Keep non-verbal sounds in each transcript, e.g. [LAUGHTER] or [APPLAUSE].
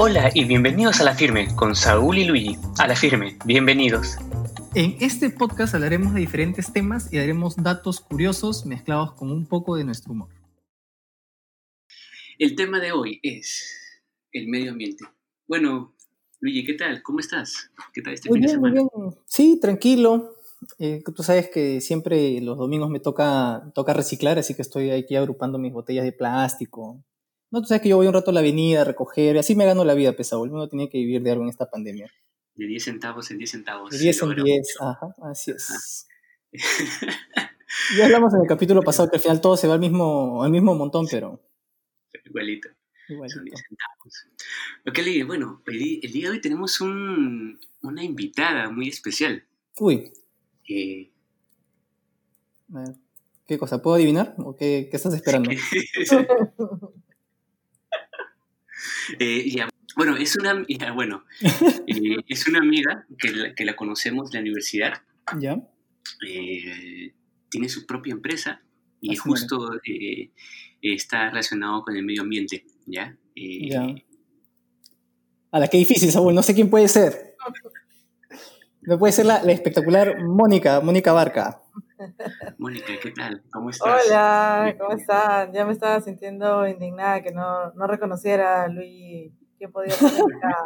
Hola y bienvenidos a La Firme con Saúl y Luigi. A La Firme, bienvenidos. En este podcast hablaremos de diferentes temas y daremos datos curiosos mezclados con un poco de nuestro humor. El tema de hoy es el medio ambiente. Bueno, Luigi, ¿qué tal? ¿Cómo estás? ¿Qué tal este muy fin bien, de semana? Muy bien, sí, tranquilo. Eh, tú sabes que siempre los domingos me toca, toca reciclar, así que estoy aquí agrupando mis botellas de plástico. No, tú sabes que yo voy un rato a la avenida a recoger, y así me gano la vida, pesado. Uno tiene que vivir de algo en esta pandemia. De 10 centavos en 10 centavos. De 10 se en logra 10, mucho. ajá, así es. Ya hablamos en el capítulo [LAUGHS] pasado que al final todo se va al mismo, al mismo montón, pero Igualito. Son igualito. 10 centavos. Ok, bueno, el, día de hoy tenemos un- una invitada muy especial. Uy, Eh, a ver, ¿qué cosa? ¿Puedo adivinar? ¿O qué, qué estás esperando? [LAUGHS] [LAUGHS] [LAUGHS] Eh, ya, Bueno, es una, ya, [LAUGHS] bueno, [LAUGHS] eh, es una amiga que la, que la conocemos de la universidad. ¿Ya? eh, tiene su propia empresa y Ah, justo está relacionado con el medio ambiente, ¿ya? Ya. A la que difícil, Saúl, no sé quién puede ser. No puede ser la, la espectacular Mónica, Mónica Barca. Mónica, ¿qué tal? ¿Cómo estás? Hola, ¿cómo están? Ya me estaba sintiendo indignada que no, no reconociera a Luis. ¿Quién podía invitada?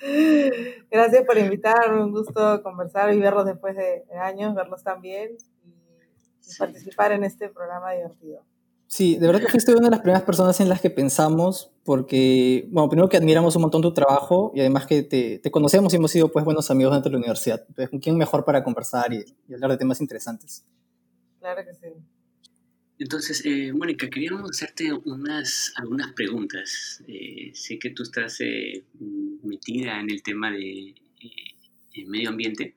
[LAUGHS] Gracias por invitarme, un gusto conversar y verlos después de, años, verlos también y, y participar en este programa divertido. Sí, de verdad que fuiste una de las primeras personas en las que pensamos, porque, bueno, primero que admiramos un montón tu trabajo y además que te, te conocemos y hemos sido pues buenos amigos dentro de la universidad. Entonces, ¿con quién mejor para conversar y, y hablar de temas interesantes? Claro que sí. Entonces, eh, Mónica, queríamos hacerte unas, algunas preguntas. Eh, sé que tú estás eh, metida en el tema de eh, el medio ambiente,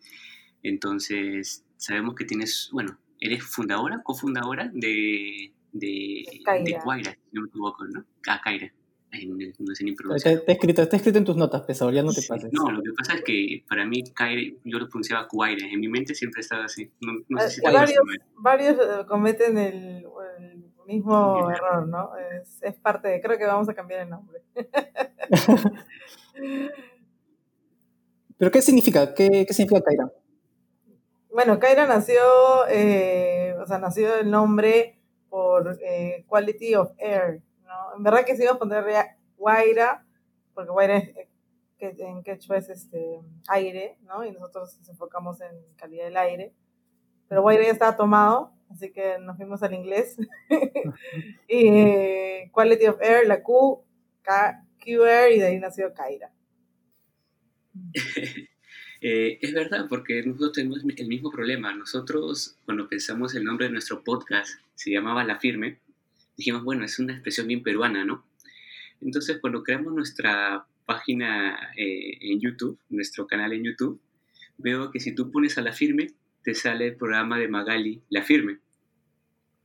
entonces sabemos que tienes, bueno, eres fundadora, cofundadora de, de, de Guaira, si no me equivoco, ¿no? Ah, Kaira, en, no sé ni Está, pronunciar. está escrito, está escrito en tus notas, pesado, ya no te Sí, pases. No, lo que pasa es que para mí Kaira, yo lo pronunciaba Guaira, en mi mente siempre estaba así. No, no sé si Eh, te varios, varios eh, cometen el, el mismo error, ¿no? Es, es parte de, creo que vamos a cambiar el nombre. [LAUGHS] ¿Pero qué significa? ¿Qué, qué significa Kaira? Bueno, Kaira nació, eh, o sea, nació el nombre por eh, Quality of Air, ¿no? En verdad que se iba a poner Guaira, porque Guaira es, eh, en quechua es este, aire, ¿no? Y nosotros nos enfocamos en calidad del aire. Pero Guaira ya estaba tomado, así que nos fuimos al inglés. [LAUGHS] y eh, Quality of Air, la Q, K, QR, y de ahí nació Kaira. [LAUGHS] Eh, es verdad, porque nosotros tenemos el mismo problema. Nosotros, cuando pensamos el nombre de nuestro podcast, se llamaba La Firme, dijimos, bueno, es una expresión bien peruana, ¿no? Entonces, cuando creamos nuestra página eh, en YouTube, nuestro canal en YouTube, veo que si tú pones a La Firme, te sale el programa de Magali, La Firme.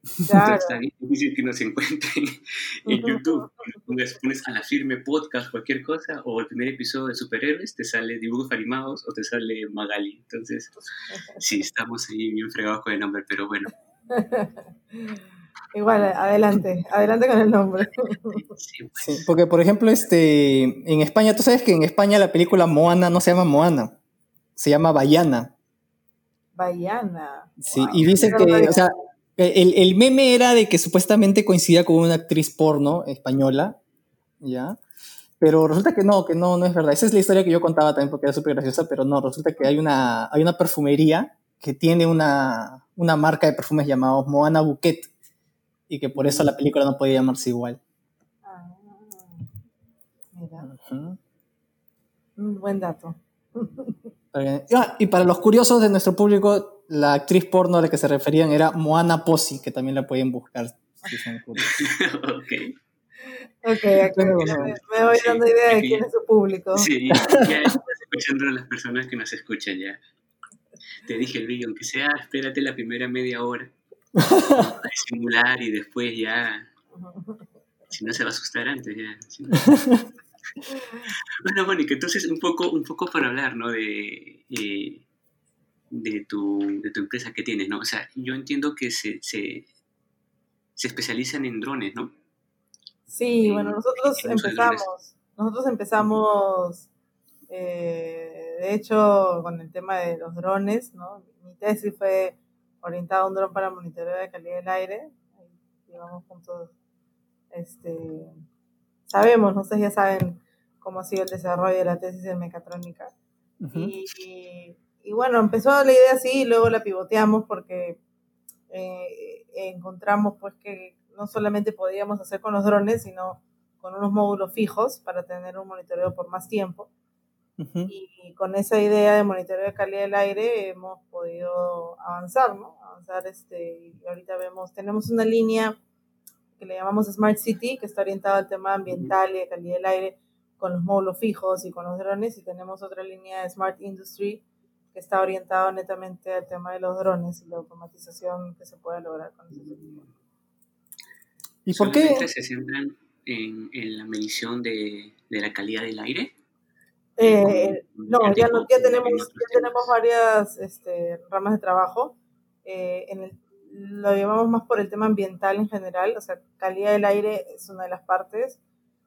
Claro. Entonces, está bien difícil que nos encuentren [LAUGHS] en YouTube. Pones, pones a la firme podcast, cualquier cosa, o el primer episodio de superhéroes, te sale dibujos animados o te sale Magali. Entonces, sí, estamos ahí bien fregados con el nombre, pero bueno. [LAUGHS] Igual, adelante, adelante con el nombre. [LAUGHS] Sí, pues, Sí, porque, por ejemplo, este, en España, tú sabes que en España la película Moana no se llama Moana, se llama Bayana. Baiana. Sí, Wow. y dicen que, o sea, el, el meme era de que supuestamente coincidía con una actriz porno española, ¿ya? Pero resulta que no, que no, no es verdad. Esa es la historia que yo contaba también porque era súper graciosa, pero no, resulta que hay una, hay una perfumería que tiene una, una marca de perfumes llamados Moana Bouquet y que por eso la película no podía llamarse igual. Ah, mira, Ujú. un buen dato. Ah, y para los curiosos de nuestro público, la actriz porno a la que se referían era Moana Posi, que también la pueden buscar si son curiosos. [LAUGHS] ok. Ok, aquí Bueno, me, voy Sí, dando idea de quién es su público. Sí, ya, estás escuchando a las personas que nos escuchan ya. Te dije, Luis, aunque sea, espérate la primera media hora a simular y después ya Si no se va a asustar antes ya. si no. [LAUGHS] bueno, Mónica, entonces un poco, un poco para hablar, ¿no? De, eh, de, tu, de tu empresa que tienes, ¿no? O sea, yo entiendo que se, se, se especializan en drones, ¿no? Sí, bueno, nosotros empezamos nosotros empezamos, eh, de hecho, con el tema de los drones, ¿no? Mi tesis fue orientada a un dron para monitoreo de calidad del aire. Ahí llevamos juntos, este, sabemos, no sé, ya saben cómo ha sido el desarrollo de la tesis en mecatrónica. y, y, bueno, empezó la idea así y luego la pivoteamos porque eh, encontramos pues que no solamente podíamos hacer con los drones, sino con unos módulos fijos para tener un monitoreo por más tiempo. Y con esa idea de monitoreo de calidad del aire hemos podido avanzar, ¿no? Avanzar, este, y ahorita vemos, tenemos una línea que le llamamos Smart City, que está orientada al tema ambiental y de calidad del aire con los módulos fijos y con los drones, y tenemos otra línea de Smart Industry que está orientada netamente al tema de los drones y la automatización que se puede lograr con esos equipos. ¿Y por qué? se centran en, en la medición de, de, la calidad del aire? Eh, no, ya, no, ya, tenemos, ya tenemos varias este, ramas de trabajo. Eh, en el, lo llevamos más por el tema ambiental en general, o sea, calidad del aire es una de las partes.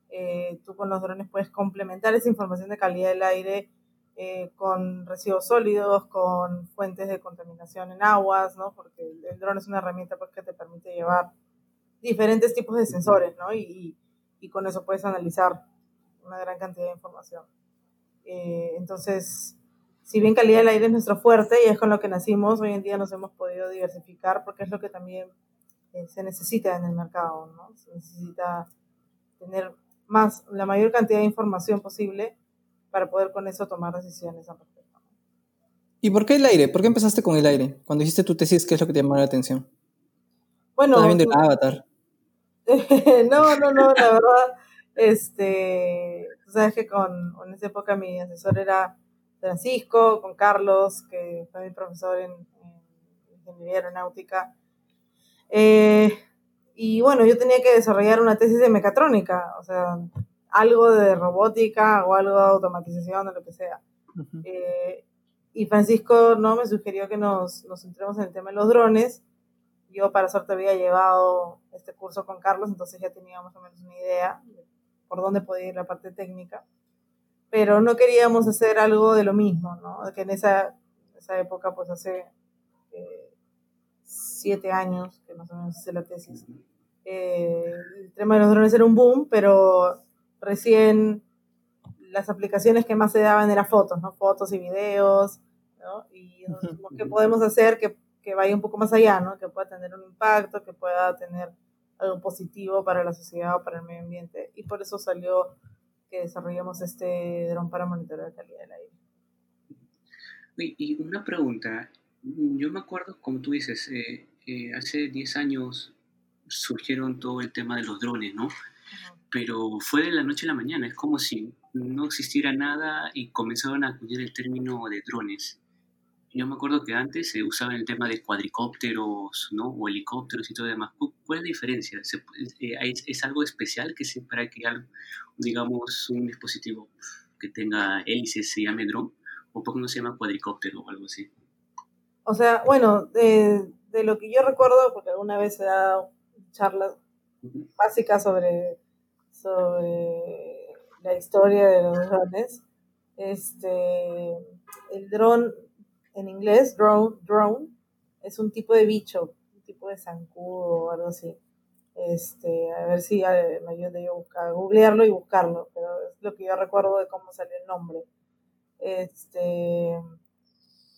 Eh, tú con los drones puedes complementar esa información de calidad del aire eh, con residuos sólidos, con fuentes de contaminación en aguas, ¿no? Porque el, dron es una herramienta pues, que te permite llevar diferentes tipos de sensores, ¿no? Y, y, con eso puedes analizar una gran cantidad de información. Eh, entonces, si bien calidad del aire es nuestro fuerte y es con lo que nacimos, hoy en día nos hemos podido diversificar porque es lo que también eh, se necesita en el mercado, ¿no? Se necesita tener más, la mayor cantidad de información posible para poder con eso tomar decisiones al respecto. ¿Y por qué el aire? ¿Por qué empezaste con el aire? Cuando hiciste tu tesis, ¿qué es lo que te llamó la atención? Bueno, También de Avatar. [LAUGHS] no, no, no, la verdad, este, tú sabes que con, en esa época mi asesor era Francisco, con Carlos, que fue mi profesor en, ingeniería aeronáutica. Eh, y bueno, yo tenía que desarrollar una tesis de mecatrónica, o sea, algo de robótica o algo de automatización o lo que sea. eh, y Francisco no me sugirió que nos, nos centremos en el tema de los drones yo para suerte había llevado este curso con Carlos, entonces ya tenía más o menos una idea de por dónde podía ir la parte técnica, pero no queríamos hacer algo de lo mismo, ¿no? Que en esa, esa época, pues hace eh, siete años que más o menos hice la tesis, eh, el tema de los drones era un boom, pero recién las aplicaciones que más se daban eran fotos, ¿no? Fotos y videos, ¿no? Y [LAUGHS] ¿qué podemos hacer que que vaya un poco más allá, ¿no? Que pueda tener un impacto, que pueda tener algo positivo para la sociedad o para el medio ambiente. Y por eso salió que desarrollamos este dron para monitorear la calidad del aire. Y una pregunta, yo me acuerdo, como tú dices, eh, eh, hace 10 años surgieron todo el tema de los drones, ¿no? Pero fue de la noche a la mañana, es como si no existiera nada y comenzaron a acudir el término de drones. Yo me acuerdo que antes se usaba el tema de cuadricópteros, ¿no? O helicópteros y todo demás. ¿Cuál es la diferencia? Eh, ¿Es, algo especial que se, para que, digamos, un dispositivo que tenga hélices se llame drone? ¿O por qué no se llama cuadricóptero o algo así? O sea, bueno, de, de lo que yo recuerdo, porque alguna vez he dado charlas básicas sobre, sobre la historia de los drones, este, el dron en inglés, drone, drone, es un tipo de bicho, un tipo de zancudo o algo así. Este, a ver si me ayuda yo a googlearlo y buscarlo, pero es lo que yo recuerdo de cómo salió el nombre. Este,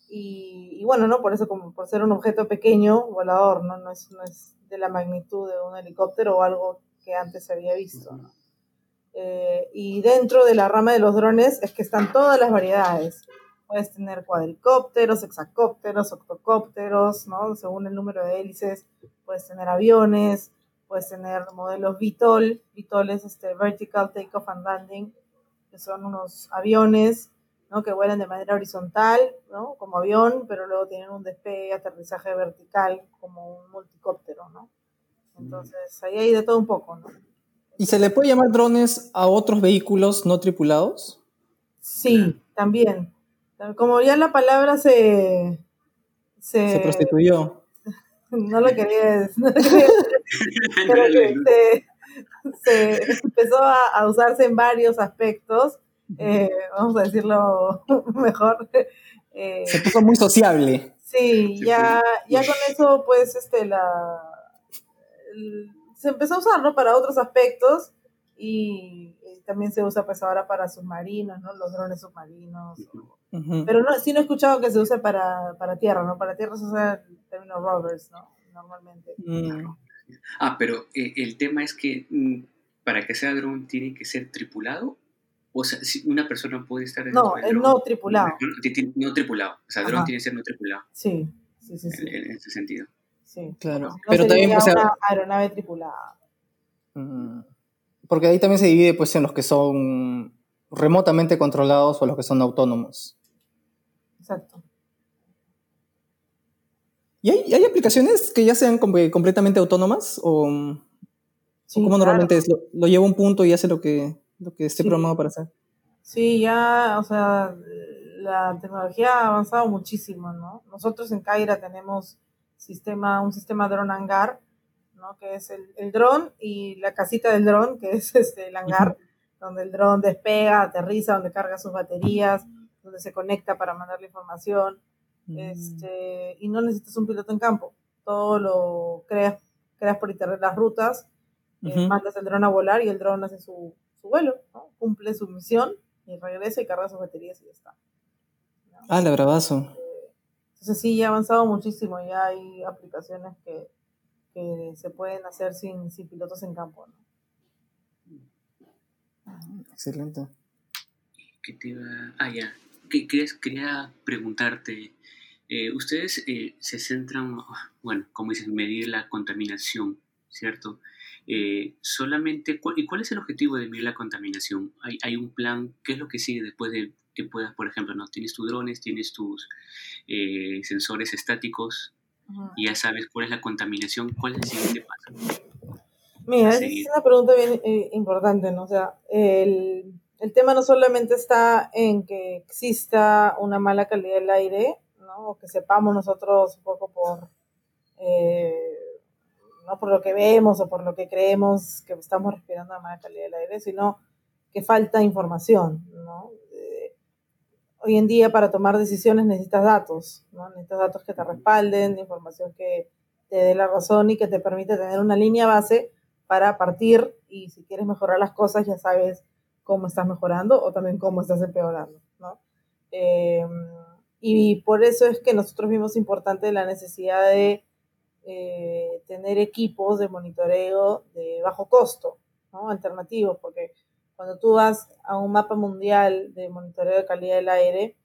y, bueno, ¿no? Por eso, como por ser un objeto pequeño, volador, ¿no? No es, no es de la magnitud de un helicóptero o algo que antes se había visto. Eh, y dentro de la rama de los drones es que están todas las variedades. Puedes tener cuadricópteros, hexacópteros, octocópteros, ¿no? Según el número de hélices, puedes tener aviones, puedes tener modelos VTOL. VTOL es este Vertical Takeoff and Landing, que son unos aviones, ¿no? Que vuelan de manera horizontal, ¿no? Como avión, pero luego tienen un despegue, aterrizaje vertical, como un multicóptero, ¿no? Entonces, ahí hay de todo un poco, ¿no? ¿Y se le puede llamar drones a otros vehículos no tripulados? Sí, también. Como ya la palabra se... Se, prostituyó. [LAUGHS] No lo quería decir. [LAUGHS] No pero que, se empezó a, usarse en varios aspectos, eh, vamos a decirlo [LAUGHS] mejor. Eh, se puso muy sociable. Sí, ya, ya con eso, pues, este, la, se empezó a usar, ¿no? Para otros aspectos y, también se usa, pues, ahora para submarinos, ¿no? Los drones submarinos. Pero no, sí no he escuchado que se use para, tierra, ¿no? Para tierra se usa el término rovers, ¿no? Normalmente. Mm. Ah, pero eh, el tema es que mm, para que sea dron tiene que ser tripulado. O sea, si una persona puede estar en No, es no tripulado. No, tripulado. O sea, dron tiene que ser no tripulado. Sí, sí, sí. En, ese sentido. Sí. Claro. pero también o sea, una aeronave tripulada. Mm. Porque ahí también se divide pues en los que son remotamente controlados o los que son autónomos. Exacto. ¿Y hay, aplicaciones que ya sean completamente autónomas? ¿O cómo normalmente es? ¿Lo, lleva un punto y hace lo que, lo que esté programado para hacer? Sí, ya, o sea, la tecnología ha avanzado muchísimo, ¿no? Nosotros en Caira tenemos sistema, un sistema drone hangar, ¿no? Que es el, el dron y la casita del dron, que es este, el hangar, donde el dron despega, aterriza, donde carga sus baterías, donde se conecta para mandar la información. Mm. Este, y no necesitas un piloto en campo. Todo lo creas, creas por internet las rutas, eh, mandas el dron a volar y el dron hace su, su vuelo, cumple su misión y regresa y carga sus baterías y ya está. Ah, la bravazo. Entonces sí, ya ha avanzado muchísimo, ya hay aplicaciones que, que se pueden hacer sin, sin pilotos en campo. Excelente. ¿Qué te iba? Ah, ya quería preguntarte, eh, ustedes eh, se centran, bueno, como dices, medir la contaminación, ¿cierto? Eh, solamente, ¿y cuál es el objetivo de medir la contaminación? ¿Hay, ¿Hay, un plan? ¿Qué es lo que sigue después de que puedas, por ejemplo, no tienes tus drones, tienes tus sensores estáticos y ya sabes cuál es la contaminación? ¿Cuál es el siguiente paso? Mira, es una pregunta bien importante, ¿no? O sea, el el tema no solamente está en que exista una mala calidad del aire, ¿no? o que sepamos nosotros un poco por, eh, no por lo que vemos o por lo que creemos que estamos respirando una mala calidad del aire, sino que falta información. ¿no? Hoy en día para tomar decisiones necesitas datos, ¿no? necesitas datos que te respalden, información que te dé la razón y que te permite tener una línea base para partir y si quieres mejorar las cosas ya sabes cómo estás mejorando o también cómo estás empeorando, ¿no? Em, y por eso es que nosotros vimos importante la necesidad de eh, tener equipos de monitoreo de bajo costo, ¿no? Alternativos, porque cuando tú vas a un mapa mundial de monitoreo de calidad del aire,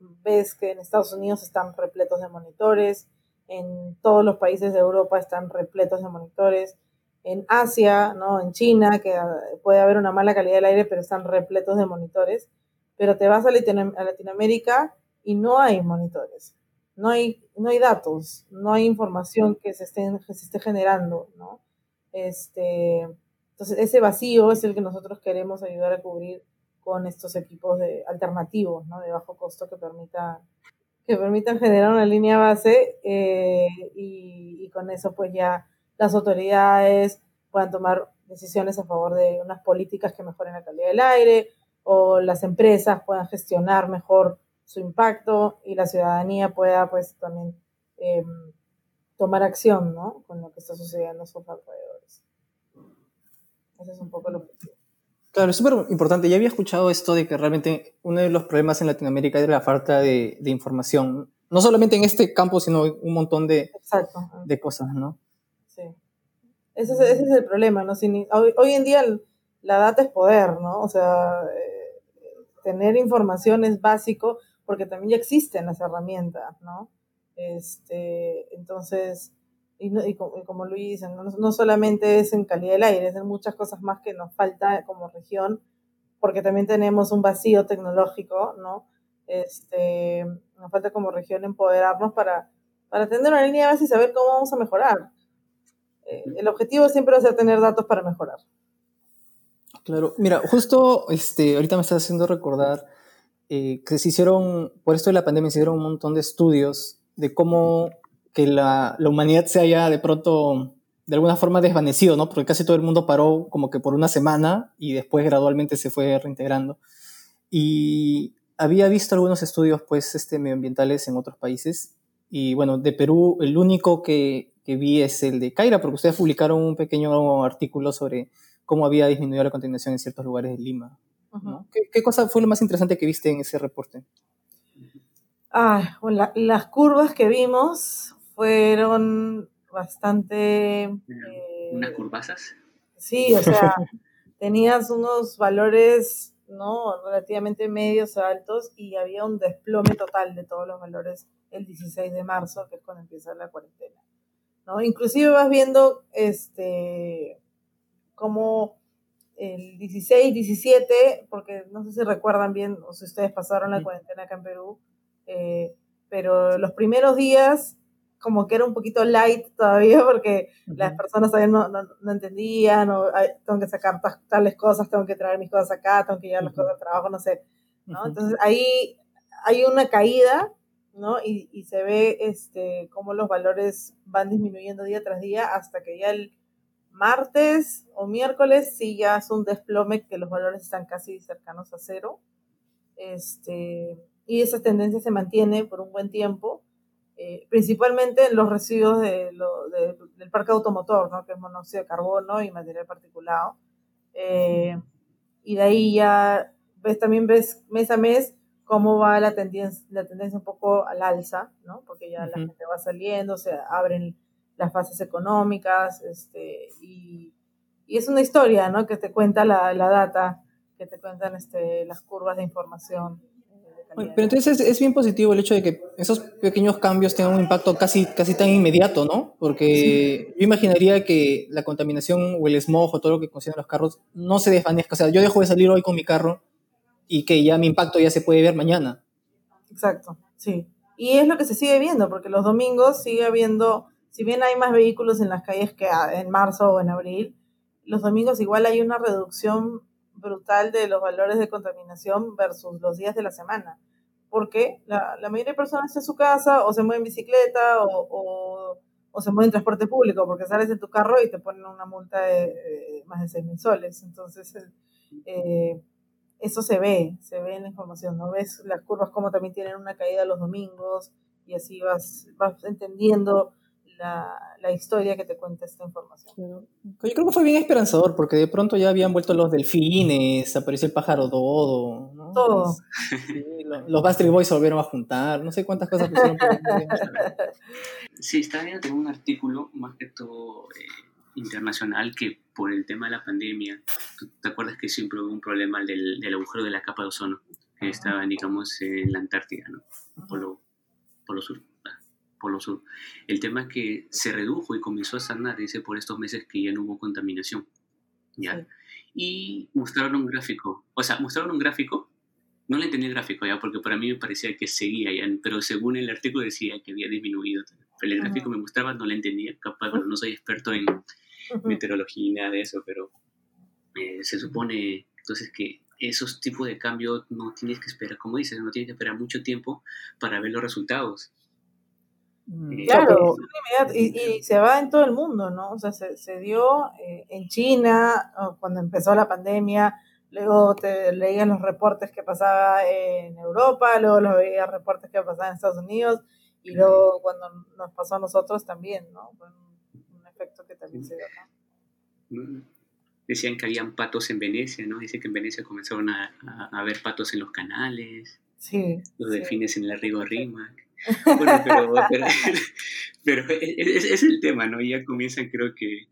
ves que en Estados Unidos están repletos de monitores, en todos los países de Europa están repletos de monitores, en Asia, ¿no? en China, que puede haber una mala calidad del aire, pero están repletos de monitores. Pero te vas a, Latinoamérica y no hay monitores, no hay, no hay datos, no hay información que se, estén, se esté generando. ¿no? Este, entonces, ese vacío es el que nosotros queremos ayudar a cubrir con estos equipos de, alternativos de bajo costo que permitan que permitan generar una línea base eh, y, y con eso pues ya las autoridades puedan tomar decisiones a favor de unas políticas que mejoren la calidad del aire o las empresas puedan gestionar mejor su impacto y la ciudadanía pueda pues también em, tomar acción ¿no? con lo que está sucediendo a sus alrededores. Ese es un poco el objetivo. Claro, es súper importante. Ya había escuchado esto de que realmente uno de los problemas en Latinoamérica es la falta de, de información. No solamente en este campo, sino un montón de, de cosas, ¿no? Ese es, el problema, ¿no? hoy, en día la data es poder, ¿no? O sea, eh, tener información es básico porque también ya existen las herramientas, ¿no? Este, entonces, y, como Luis dice, no, solamente es en calidad del aire, es en muchas cosas más que nos falta como región, porque también tenemos un vacío tecnológico, ¿no? Este, nos falta como región empoderarnos para, para tener una línea de base y saber cómo vamos a mejorar el objetivo siempre va a ser tener datos para mejorar. Claro, mira, justo este, ahorita me estás haciendo recordar eh, que se hicieron, por esto de la pandemia, se hicieron un montón de estudios de cómo que la, la humanidad se haya de pronto de alguna forma desvanecido, ¿no? Porque casi todo el mundo paró como que por una semana y después gradualmente se fue reintegrando. Y había visto algunos estudios, pues, este, medioambientales en otros países. Y bueno, de Perú, el único que, que vi es el de Caira, porque ustedes publicaron un pequeño artículo sobre cómo había disminuido la contaminación en ciertos lugares de Lima. ¿Qué, cosa fue lo más interesante que viste en ese reporte? Ah, las curvas que vimos fueron bastante... Eh, ¿Unas curvasas? Sí, o sea, [LAUGHS] tenías unos valores no relativamente medios o altos y había un desplome total de todos los valores el 16 de marzo, que es cuando empieza la cuarentena. ¿no? Inclusive vas viendo este como el 16, 17, porque no sé si recuerdan bien o si ustedes pasaron la cuarentena acá en Perú, eh, pero los primeros días como que era un poquito light todavía porque las personas todavía no, no, entendían, o tengo que sacar tales cosas, tengo que traer mis cosas acá, tengo que llevar las cosas al trabajo, no sé. ¿no? Entonces ahí hay una caída, ¿no? Y, y, se ve este, cómo los valores van disminuyendo día tras día hasta que ya el martes o miércoles sí ya es un desplome que los valores están casi cercanos a cero. Este, y esa tendencia se mantiene por un buen tiempo eh, principalmente en los residuos de del parque automotor, ¿no? que es monóxido de carbono y material particulado. Eh, y de ahí ya ves también ves mes a mes cómo va la tendencia, la tendencia un poco al alza, ¿no? porque ya la gente va saliendo, se abren las fases económicas, este, y, y es una historia ¿no? que te cuenta la, la data, que te cuentan este, las curvas de información pero entonces es, bien positivo el hecho de que esos pequeños cambios tengan un impacto casi, casi tan inmediato, ¿no? Porque yo imaginaría que la contaminación o el smog o todo lo que consideran los carros no se desvanezca. O sea, yo dejo de salir hoy con mi carro y que ya mi impacto ya se puede ver mañana. Exacto, sí. Y es lo que se sigue viendo, porque los domingos sigue habiendo, si bien hay más vehículos en las calles que en marzo o en abril, los domingos igual hay una reducción brutal de los valores de contaminación versus los días de la semana. Porque la, la mayoría de personas está en su casa o se mueve en bicicleta o, o, se mueve en transporte público porque sales de tu carro y te ponen una multa de, más de 6 mil soles. Entonces, eh, eso se ve, se ve en la información, ¿no? Ves las curvas como también tienen una caída los domingos y así vas, vas entendiendo la, historia que te cuenta esta información. Yo creo que fue bien esperanzador, porque de pronto ya habían vuelto los delfines, apareció el pájaro dodo, ¿no? Todo. los, Bastard Boys se volvieron a juntar, no sé cuántas cosas pusieron. [LAUGHS] sí, estaba viendo un artículo, más que todo eh, internacional, que por el tema de la pandemia, ¿te acuerdas que siempre hubo un problema del, del agujero de la capa de ozono? Que estaba, digamos, en la Antártida, ¿no? Por lo, por lo sur lo Sur. El tema es que se redujo y comenzó a sanar, dice, por estos meses que ya no hubo contaminación. ¿ya? Y mostraron un gráfico, o sea, mostraron un gráfico, no le entendí el gráfico ya, porque para mí me parecía que seguía ya, pero según el artículo decía que había disminuido. Pero el gráfico me mostraba, no le entendía, capaz, bueno, no soy experto en meteorología ni nada de eso, pero eh, se supone entonces que esos tipos de cambios no tienes que esperar, como dices, no tienes que esperar mucho tiempo para ver los resultados. Mm. Claro, y, se va en todo el mundo, ¿no? O sea, se, se dio eh, en China cuando empezó la pandemia, luego te leías los reportes que pasaba en Europa, luego los veías reportes que pasaban en Estados Unidos, y luego cuando nos pasó a nosotros también, ¿no? Fue un, efecto que también se dio acá. Mm. Decían que habían patos en Venecia, ¿no? Dice que en Venecia comenzaron a, a, ver patos en los canales, sí, los delfines en el río Rímac. Bueno, pero, [LAUGHS] pero, [LAUGHS] es, el tema, ¿no? ya comienzan, creo que.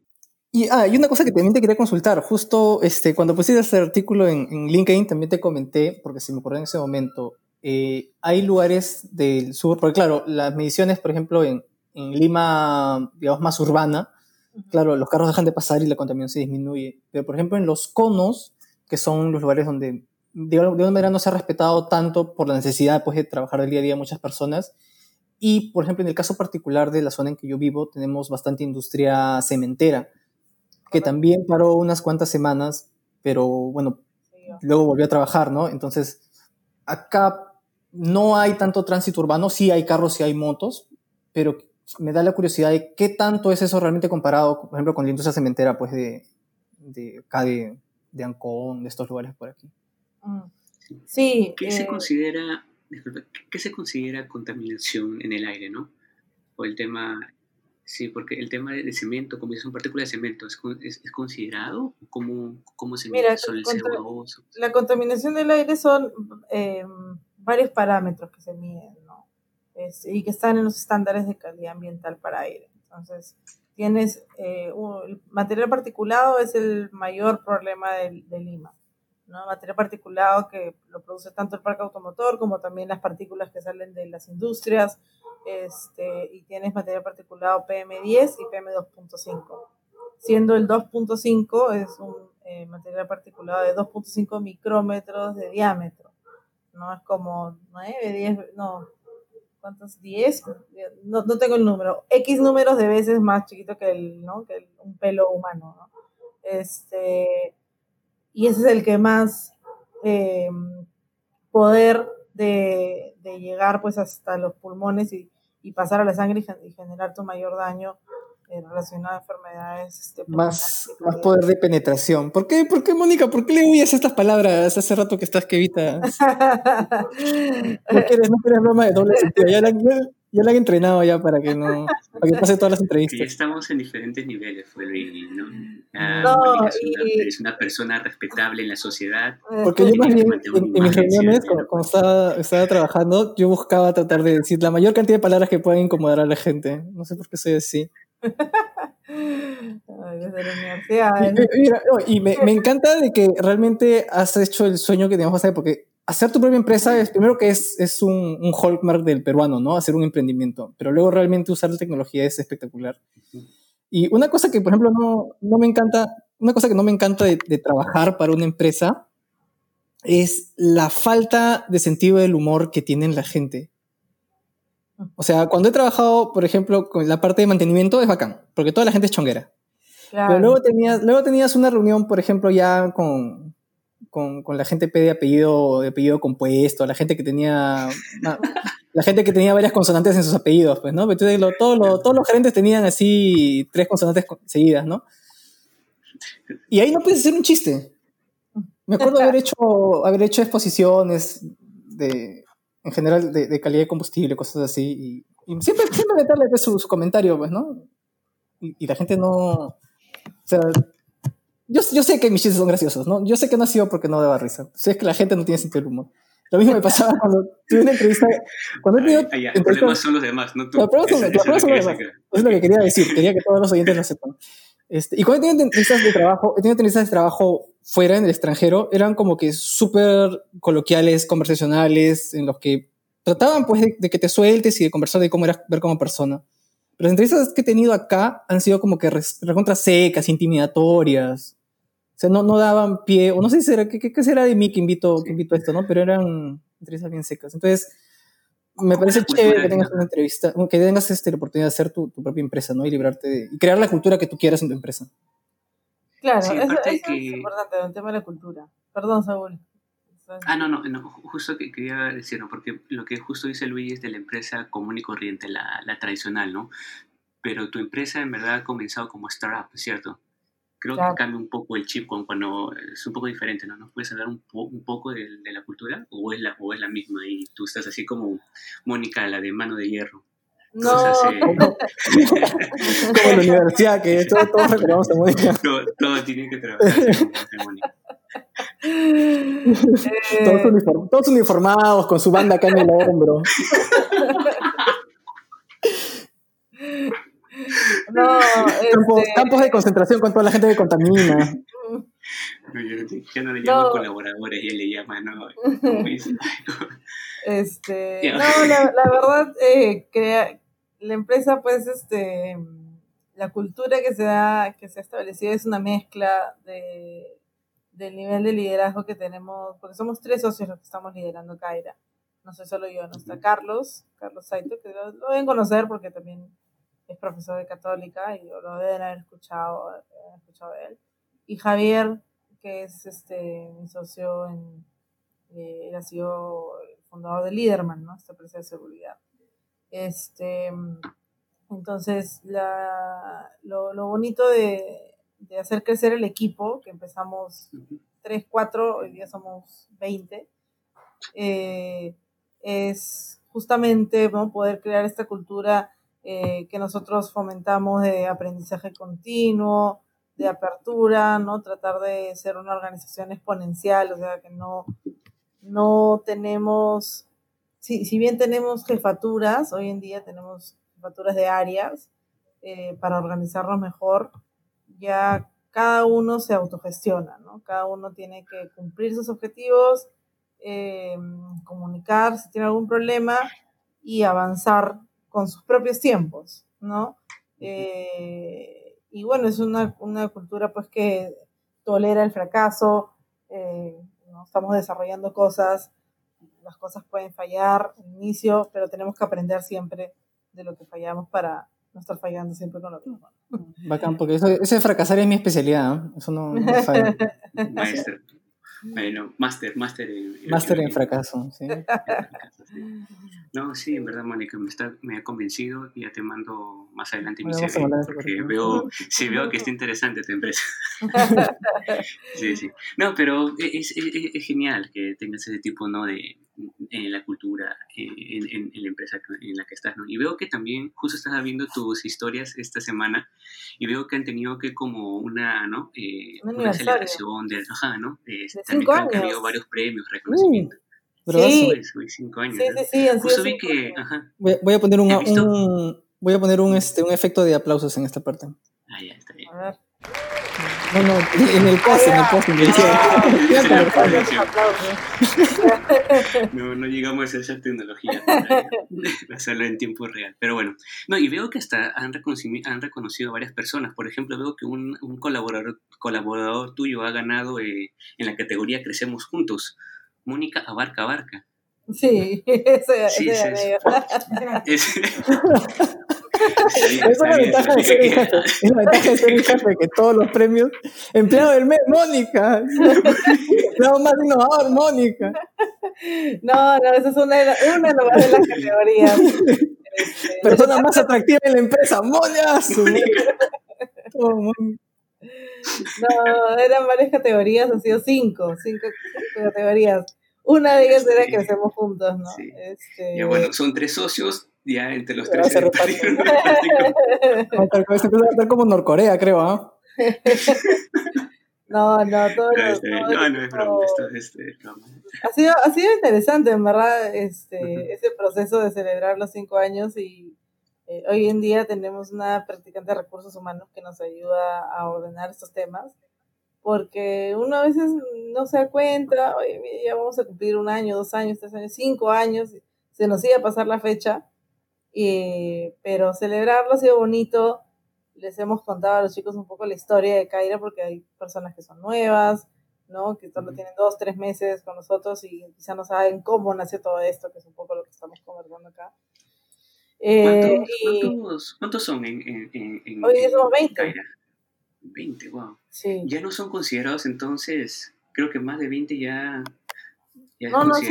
Y ah, hay una cosa que también te quería consultar. Justo este, cuando pusiste este artículo en, LinkedIn, también te comenté, porque se me ocurrió en ese momento, eh, hay lugares del sur, porque claro, las mediciones, por ejemplo, en, en Lima, digamos, más urbana, claro, los carros dejan de pasar y la contaminación se disminuye. Pero, por ejemplo, en los conos, que son los lugares donde de, alguna manera no se ha respetado tanto por la necesidad pues, de trabajar del día a día muchas personas. Y, por ejemplo, en el caso particular de la zona en que yo vivo, tenemos bastante industria cementera, que también paró unas cuantas semanas, pero bueno, luego volvió a trabajar, ¿no? Entonces, acá no hay tanto tránsito urbano, sí hay carros, sí hay motos, pero me da la curiosidad de qué tanto es eso realmente comparado, por ejemplo, con la industria cementera, pues de, de acá de, de Ancón, de estos lugares por aquí. Sí. ¿Qué se eh, considera, qué se considera contaminación en el aire, no? O el tema, sí, porque el tema de cemento, como son partículas de cemento, ¿es, es, considerado? ¿Cómo, cómo se mide el CO2? La contaminación del aire son em, varios parámetros que se miden, ¿no? y que están en los estándares de calidad ambiental para aire. Entonces, tienes, eh, el material particulado es el mayor problema de, de Lima. ¿No? Material particulado que lo produce tanto el parque automotor como también las partículas que salen de las industrias, este, y tienes material particulado PM10 y PM2.5. Siendo el 2.5 es un eh, material particulado de 2.5 micrómetros de diámetro. No es como 9, 10, no, ¿cuántos? 10, no, no, tengo el número, X números de veces más chiquito que, el, ¿no? que un pelo humano, ¿no? Este, y ese es el que más eh, poder de, de, llegar pues hasta los pulmones y, y pasar a la sangre y, generar tu mayor daño relacionado a enfermedades. Este, más, más poder de penetración. ¿Por qué, ¿Por qué, Mónica? ¿Por qué le huyes estas palabras hace rato que estás que evitas? [LAUGHS] no quieres, no quieres broma de doble sentido. Ya la, ya, la han entrenado ya para que no para que pase todas las entrevistas. Sí, estamos en diferentes niveles, fue ¿no? no es, una, es, una, persona respetable en la sociedad. Porque yo más bien, en, mis reuniones, cuando, estaba, estaba, trabajando, yo buscaba tratar de decir la mayor cantidad de palabras que puedan incomodar a la gente. No sé por qué soy así. [LAUGHS] y me, me, encanta de que realmente has hecho el sueño que teníamos hacer, porque hacer tu propia empresa es primero que es, es un, un hallmark del peruano, ¿no? Hacer un emprendimiento, pero luego realmente usar la tecnología es espectacular. Y una cosa que, por ejemplo, no, no me encanta, una cosa que no me encanta de, de trabajar para una empresa es la falta de sentido del humor que tienen la gente. O sea, cuando he trabajado, por ejemplo, con la parte de mantenimiento es bacán, porque toda la gente es chonguera. Pero luego tenías, luego tenías una reunión, por ejemplo, ya con, con, con la gente de apellido, de apellido compuesto, la gente que tenía, la gente que tenía varias consonantes en sus apellidos, pues, ¿no? Entonces, lo, todos, todos los gerentes tenían así tres consonantes seguidas, ¿no? Y ahí no puedes hacer un chiste. Me acuerdo haber hecho, haber hecho exposiciones de, en general de, de, calidad de combustible, cosas así. Y, y siempre, siempre meterle su, su, comentario, pues, ¿no? Y, y, la gente no. O sea, yo, yo sé que mis chistes son graciosos, ¿no? Yo sé que no ha sido porque no daba risa. Sé que la gente no tiene sentido del humor. Lo mismo me pasaba [LAUGHS] cuando tuve una entrevista. Cuando he tenido. Ay, ay, problemas son los demás, no tú. Los problemas son, los demás. Eso es lo que quería decir. Quería que todos los oyentes lo sepan. Este, y cuando he tenido entrevistas de trabajo, he tenido entrevistas de trabajo fuera, en el extranjero, eran como que súper coloquiales, conversacionales, en los que trataban pues de, de, que te sueltes y de conversar de cómo eras ver como persona. Pero las entrevistas que he tenido acá han sido como que recontra secas, intimidatorias. O sea, no, no daban pie, o no sé si será, ¿qué, qué será de mí que invito, que invito a esto, ¿no? Pero eran entrevistas bien secas. Entonces, me parece chévere que tengas una entrevista, que tengas este, la oportunidad de hacer tu, tu, propia empresa, ¿no? Y librarte de, y crear la cultura que tú quieras en tu empresa. Claro, sí, eso, eso que... es importante, el tema de la cultura. Perdón, Saúl. Ah, no, no, no, justo que quería decir, ¿no? porque lo que justo dice Luis es de la empresa común y corriente, la, la tradicional, ¿no? Pero tu empresa en verdad ha comenzado como startup, ¿cierto? Creo claro. que cambia un poco el chip cuando, cuando, es un poco diferente, ¿no? ¿Nos puedes hablar un, po un poco de, de, la cultura? ¿O es la, ¿O es la misma? Y tú estás así como Mónica, la de mano de hierro. No. Así, [LAUGHS] como la universidad, que todos, todos [LAUGHS] recordamos a Mónica. Todo, todo tiene que trabajar. Eh... [LAUGHS] Todos, uniform todos, uniformados, con su banda acá en el hombro. No, campos, este... campos, de concentración con toda la gente que contamina. Ya no le llaman no. colaboradores, ya le llaman, ¿no? este, no, la, la verdad, eh, que la empresa, pues, este, la cultura que se da, que se ha establecido es una mezcla de, del nivel de liderazgo que tenemos, porque somos tres socios los que estamos liderando Kaira. No soy solo yo, no está Carlos, Carlos Saito, que lo, lo deben conocer porque también es profesor de católica y lo deben haber escuchado, haber escuchado de él. Y Javier, que es este mi socio en, eh, él ha sido el fundador de Liderman, ¿no? Esta empresa de seguridad. Este, Entonces, la, lo, lo bonito de, de hacer crecer el equipo, que empezamos 3, 4, hoy día somos 20, eh, es justamente ¿no? poder crear esta cultura eh, que nosotros fomentamos de aprendizaje continuo, de apertura, ¿no? Tratar de ser una organización exponencial, o sea, que no, no tenemos, si, si bien tenemos jefaturas, hoy en día tenemos jefaturas de áreas eh, para organizarnos mejor, ya cada uno se autogestiona, ¿no? Cada uno tiene que cumplir sus objetivos, eh, comunicar si tiene algún problema y avanzar con sus propios tiempos, ¿no? Eh, y bueno, es una, una, cultura pues que tolera el fracaso, eh, ¿no? estamos desarrollando cosas, las cosas pueden fallar al inicio, pero tenemos que aprender siempre de lo que fallamos para no estar fallando siempre con lo que Bacán, porque eso, ese fracasar es mi especialidad, ¿no? eso no, no falla. Maestro. Bueno, máster, máster en, Máster en fracaso, sí. No, sí, en verdad, Mónica, me, está, me ha convencido y ya te mando más adelante mi CV, porque veo, sí veo que está interesante tu empresa. [LAUGHS] Sí, sí. No, pero es, es, es genial que tengas ese tipo, ¿no? De en la cultura, en, en, en, la empresa en la que estás, ¿no? Y veo que también, justo estaba viendo tus historias esta semana y veo que han tenido que como una, ¿no? Eh, Un una celebración de, ajá, ¿no? Eh, De también cinco creo que ha años. habido varios premios, reconocimientos. Bravazo. Sí. Pues, uy, cinco años, Sí, ¿no? sí, sí, han Justo vi que, ajá, Voy, voy a poner un, un- voy a poner un, este, un efecto de aplausos en esta parte. ah, ya, está bien. A ver. No, no, en el post, en el post. [LAUGHS] [LAUGHS] No, no llegamos a esa tecnología hacerlo [LAUGHS] en tiempo real. Pero bueno, no, y veo que hasta han reconocido, han reconocido varias personas. Por ejemplo, veo que un, un colaborador, colaborador tuyo ha ganado eh, en la categoría Crecemos Juntos. Mónica Abarca Abarca. Sí, ese, Sí, ese sí, sí. Es, la ventaja de ser jefe. Es la ventaja de ser que todos los premios. Empleado del mes, Mónica. Empleado más innovador, Mónica. No, no, esa es una, una nomás de las categorías. Este, Persona más atractiva en la empresa, Mónica. No, eran varias categorías, han sido cinco, cinco, cinco categorías. Una de ellas era Sí. Crecemos Juntos, ¿no? Sí. Este, Ya bueno, son tres socios, ya entre los tres se. No, [LAUGHS] a estar como Norcorea, creo, ¿ah? [LAUGHS] No, no, todo, No, está bien. todo No, no es broma, esto es este, broma. ha sido, ha sido interesante, en verdad, este, ese proceso de celebrar los cinco años y eh, hoy en día tenemos una practicante de recursos humanos que nos ayuda a ordenar estos temas, porque uno a veces no se da cuenta, oye, mira, ya vamos a cumplir un año, dos años, tres años, cinco años, se nos iba a pasar la fecha, y, pero celebrarlo ha sido bonito, les hemos contado a los chicos un poco la historia de Kaira, porque hay personas que son nuevas, ¿no? Que solo tienen dos, tres meses con nosotros y quizá no saben cómo nació todo esto, que es un poco lo que estamos conversando acá. Eh, ¿Cuántos, y cuántos, son en, en, en, en- Hoy somos en 20. Caira? 20, wow. sí, Ya no son considerados entonces, creo que más de 20 ya, ya No, no, sí